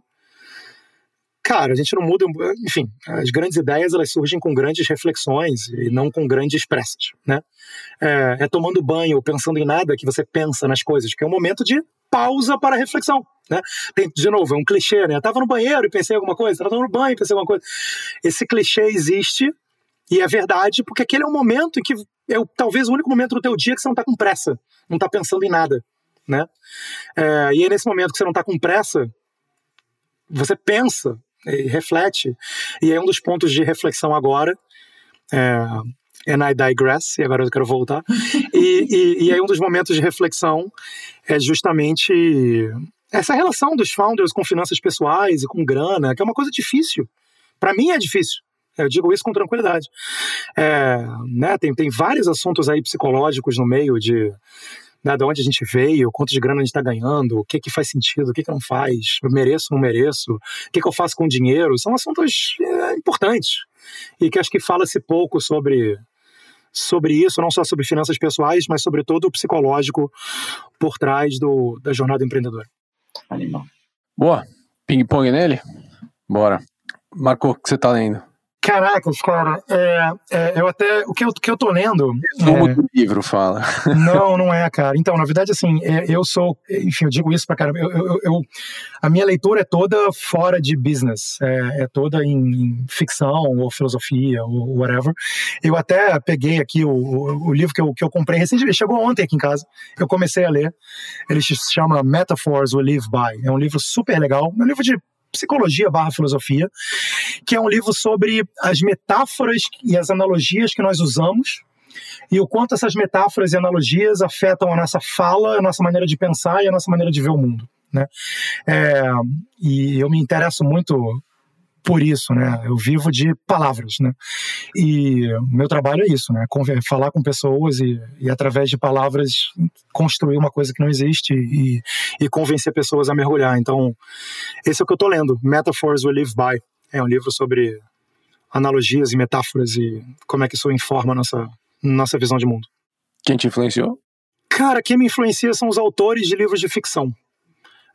cara, a gente não muda, enfim, as grandes ideias elas surgem com grandes reflexões e não com grandes pressas, né? É, é tomando banho, pensando em nada que você pensa nas coisas, que é um momento de pausa para reflexão, né? Tem, de novo, é um clichê, né? Eu tava no banheiro e pensei alguma coisa, tava no banho e pensei alguma coisa. Esse clichê existe e é verdade porque aquele é um momento em que é o, talvez o único momento do teu dia que você não tá com pressa, não tá pensando em nada, né? É, e é nesse momento que você não tá com pressa, você pensa e reflete. E é um dos pontos de reflexão agora. É, and I digress, e agora eu quero voltar. e, e, e aí um dos momentos de reflexão é justamente essa relação dos founders com finanças pessoais e com grana, que é uma coisa difícil. Para mim é difícil. Eu digo isso com tranquilidade. É, né, tem, tem vários assuntos aí psicológicos no meio de né, de onde a gente veio, quanto de grana a gente está ganhando, o que que faz sentido, o que que não faz, eu mereço, não mereço, o que que eu faço com o dinheiro, são assuntos é, importantes e que acho que fala-se pouco sobre sobre isso, não só sobre finanças pessoais, mas sobretudo o psicológico por trás do, da jornada empreendedora. Animal. Boa. Ping-pong nele? Bora. Marcou o que você está lendo? Caracas, cara, é, é, eu até. O que eu, que eu tô lendo. Resumo é, do livro, fala. Não, não é, cara. Então, na verdade, assim, é, eu sou. Enfim, eu digo isso pra caramba. Eu, eu, eu, a minha leitura é toda fora de business, é, é toda em, em, ficção ou filosofia ou whatever. Eu até peguei aqui o, o, o, livro que eu, que eu comprei recentemente, chegou ontem aqui em casa. Eu comecei a ler. Ele se chama Metaphors We Live By. É um livro super legal. É um livro de Psicologia barra Filosofia, que é um livro sobre as metáforas e as analogias que nós usamos e o quanto essas metáforas e analogias afetam a nossa fala, a nossa maneira de pensar e a nossa maneira de ver o mundo. Né? É, e eu me interesso muito por isso, né? Eu vivo de palavras, né? E meu trabalho é isso, né? Falar com pessoas e, e através de palavras construir uma coisa que não existe e, e convencer pessoas a mergulhar. Então, esse é o que eu tô lendo, Metaphors We Live By. É um livro sobre analogias e metáforas e como é que isso informa a nossa, nossa visão de mundo. Quem te influenciou? Cara, quem me influencia são os autores de livros de ficção.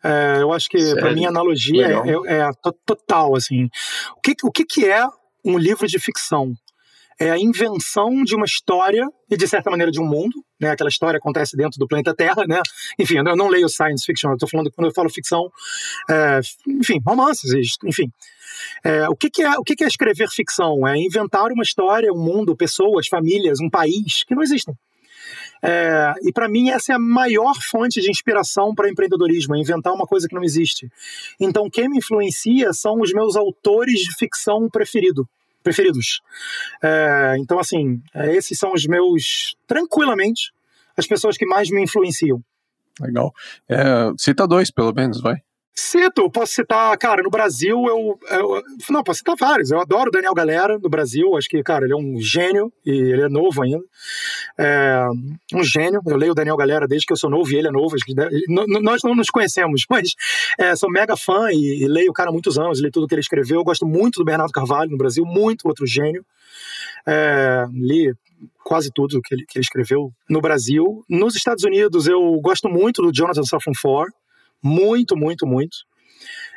É, eu acho que, para mim, a analogia é, é, é, total, assim. O que, o que, que é um livro de ficção? É a invenção de uma história e, de certa maneira, de um mundo. Né? Aquela história acontece dentro do planeta Terra, né? Enfim, eu não leio science fiction, eu estou falando, quando eu falo ficção, é, enfim, romances, enfim. É, o que, que, é, o que, que é escrever ficção? É inventar uma história, um mundo, pessoas, famílias, um país que não existem. É, e para mim essa é a maior fonte de inspiração para empreendedorismo, é inventar uma coisa que não existe. Então quem me influencia são os meus autores de ficção preferido, preferidos. É, então assim, é, esses são os meus, tranquilamente, as pessoas que mais me influenciam. Legal. É, cita dois, pelo menos, vai. Cito, posso citar, cara, no Brasil eu, eu, Não, posso citar vários. Eu adoro o Daniel Galera no Brasil. Acho que, cara, ele é um gênio e ele é novo ainda. É, um gênio. Eu leio o Daniel Galera desde que eu sou novo e ele é novo. Nós não nos conhecemos, mas é, sou mega fã e, e, leio o cara há muitos anos, leio tudo que ele escreveu. Eu gosto muito do Bernardo Carvalho no Brasil, muito outro gênio. É, li quase tudo que ele, que ele escreveu no Brasil. Nos Estados Unidos, eu gosto muito do Jonathan Safran Foer muito, muito, muito.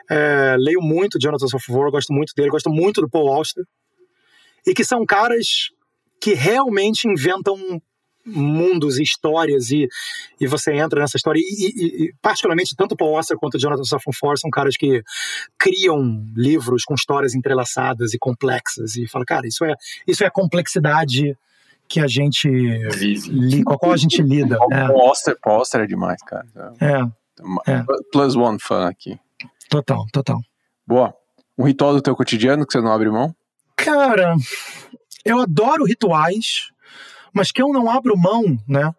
É, leio muito Jonathan Safran gosto muito dele, gosto muito do Paul Auster. E que são caras que realmente inventam mundos e histórias e, e você entra nessa história e, e, e particularmente tanto Paul Auster quanto Jonathan Safran são caras que criam livros com histórias entrelaçadas e complexas e fala cara isso é isso é a complexidade que a gente li, com a qual a gente lida Paul, é. Auster, Paul Auster é demais cara é é. Plus one fã aqui. Total, total. Boa. Um ritual do teu cotidiano que você não abre mão? Cara, eu adoro rituais, mas que eu não abro mão, né?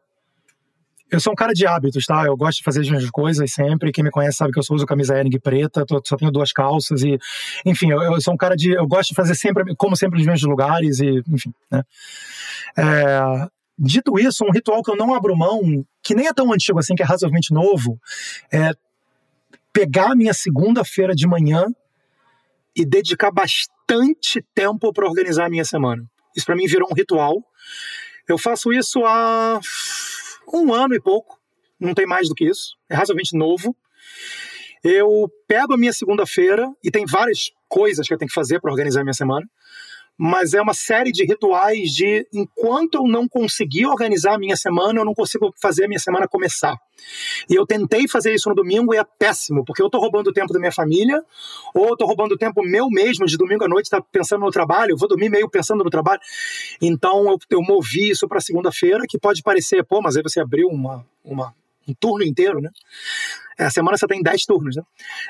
Eu sou um cara de hábitos, tá? Eu gosto de fazer as mesmas coisas sempre. Quem me conhece sabe que eu só uso camisa Henning preta, tô, só tenho duas calças e, enfim, eu, eu, sou um cara de, eu gosto de fazer sempre, como sempre nos mesmos lugares e, enfim, né? É, Dito isso, um ritual que eu não abro mão, que nem é tão antigo assim, que é razoavelmente novo, é pegar minha segunda-feira de manhã e dedicar bastante tempo para organizar a minha semana. Isso para mim virou um ritual. Eu faço isso há um ano e pouco, não tem mais do que isso, é razoavelmente novo. Eu pego a minha segunda-feira e tem várias coisas que eu tenho que fazer para organizar a minha semana mas é uma série de rituais de enquanto eu não conseguir organizar a minha semana, eu não consigo fazer a minha semana começar. E eu tentei fazer isso no domingo e é péssimo, porque eu estou roubando o tempo da minha família, ou eu estou roubando o tempo meu mesmo, de domingo à noite, tá pensando no trabalho, eu vou dormir meio pensando no trabalho. Então eu, eu movi isso para segunda-feira, que pode parecer, pô, mas aí você abriu uma, uma, um turno inteiro, né? É, a semana você tem 10 turnos, né?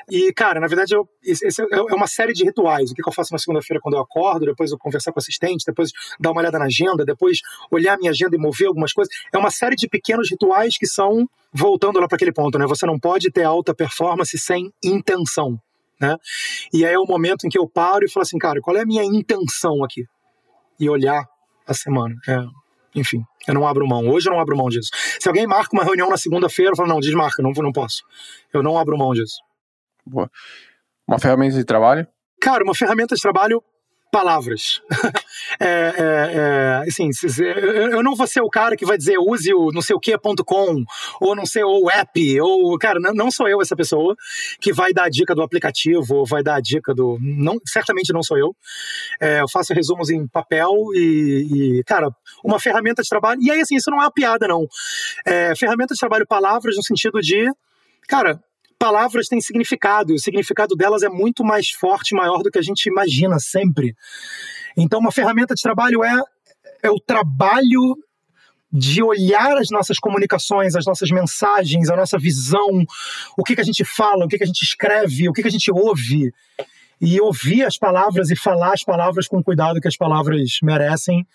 E, cara, na verdade, eu, esse é, é uma série de rituais. O que eu faço na segunda-feira quando eu acordo, depois eu conversar com o assistente, depois dar uma olhada na agenda, depois olhar minha agenda e mover algumas coisas. É uma série de pequenos rituais que são, voltando lá para aquele ponto, né? Você não pode ter alta performance sem intenção, né? E aí é o momento em que eu paro e falo assim, cara, qual é a minha intenção aqui? E olhar a semana. É, enfim, eu não abro mão. Hoje eu não abro mão disso. Se alguém marca uma reunião na segunda-feira, eu falo, não, desmarca, não, não posso. Eu não abro mão disso. Boa. Uma ferramenta de trabalho? Cara, uma ferramenta de trabalho palavras. é, é, é, assim, eu não vou ser o cara que vai dizer use o não sei o que.com ou não sei o app, ou, cara, não sou eu essa pessoa que vai dar a dica do aplicativo ou vai dar a dica do. Não, certamente não sou eu. É, eu faço resumos em papel e, e, cara, uma ferramenta de trabalho. E aí, assim, isso não é uma piada, não. É, ferramenta de trabalho, palavras no sentido de, cara, palavras têm significado, e o significado delas é muito mais forte, maior do que a gente imagina sempre. Então, uma ferramenta de trabalho é, é o trabalho de olhar as nossas comunicações, as nossas mensagens, a nossa visão, o que, que a gente fala, o que, que a gente escreve, o que, que a gente ouve. E ouvir as palavras e falar as palavras com o cuidado que as palavras merecem.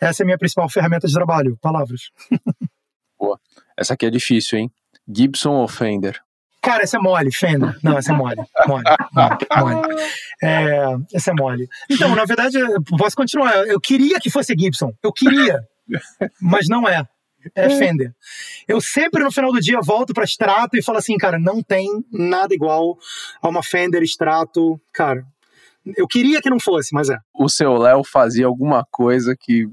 Essa é a minha principal ferramenta de trabalho, palavras. Boa. Essa aqui é difícil, hein? Gibson ou Fender? Cara, essa é mole, Fender. Não, essa é mole. Mole, mole, mole. É, essa é mole. Então, na verdade, posso continuar. Eu queria que fosse Gibson. Eu queria. Mas não é. É Fender. Eu sempre no final do dia volto para Strato e falo assim, cara, não tem nada igual a uma Fender Strato. Cara, eu queria que não fosse, mas é. O seu Léo fazia alguma coisa que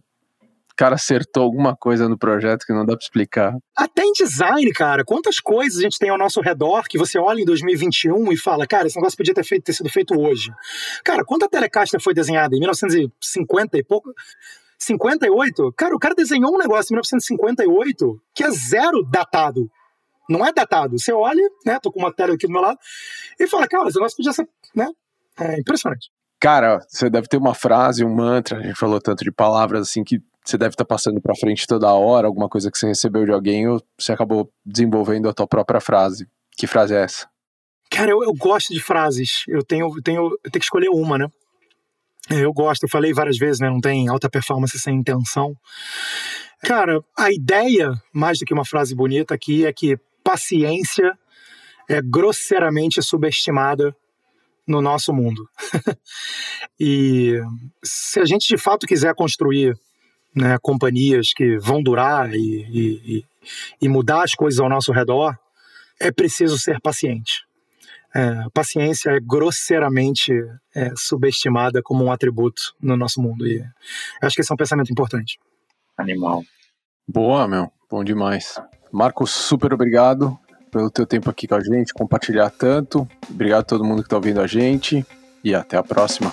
cara acertou alguma coisa no projeto que não dá para explicar. Até em design, cara. Quantas coisas a gente tem ao nosso redor que você olha em 2021 e fala, cara, esse negócio podia ter, feito, ter sido feito hoje. Cara, quanta Telecaster foi desenhada? Em 1950 e pouco? 58? Cara, o cara desenhou um negócio em 1958 que é zero datado. Não é datado. Você olha, né? Tô com uma tela aqui do meu lado, e fala, cara, esse negócio podia ser, né? É impressionante. Cara, você deve ter uma frase, um mantra, a gente falou tanto de palavras assim que você deve estar tá passando para frente toda hora, alguma coisa que você recebeu de alguém, ou você acabou desenvolvendo a tua própria frase. Que frase é essa? Cara, eu, eu gosto de frases. Eu tenho, tenho, eu tenho que escolher uma, né? É, eu gosto, eu falei várias vezes, né? Não tem alta performance sem intenção. Cara, a ideia, mais do que uma frase bonita aqui, é que paciência é grosseiramente subestimada no nosso mundo. e se a gente de fato quiser construir né, companhias que vão durar e, e, e, mudar as coisas ao nosso redor, é preciso ser paciente. É, paciência é grosseiramente é, subestimada como um atributo no nosso mundo e acho que esse é um pensamento importante. Animal. Boa, meu. Bom demais. Marcos, super obrigado pelo teu tempo aqui com a gente, compartilhar tanto. Obrigado a todo mundo que está ouvindo a gente e até a próxima.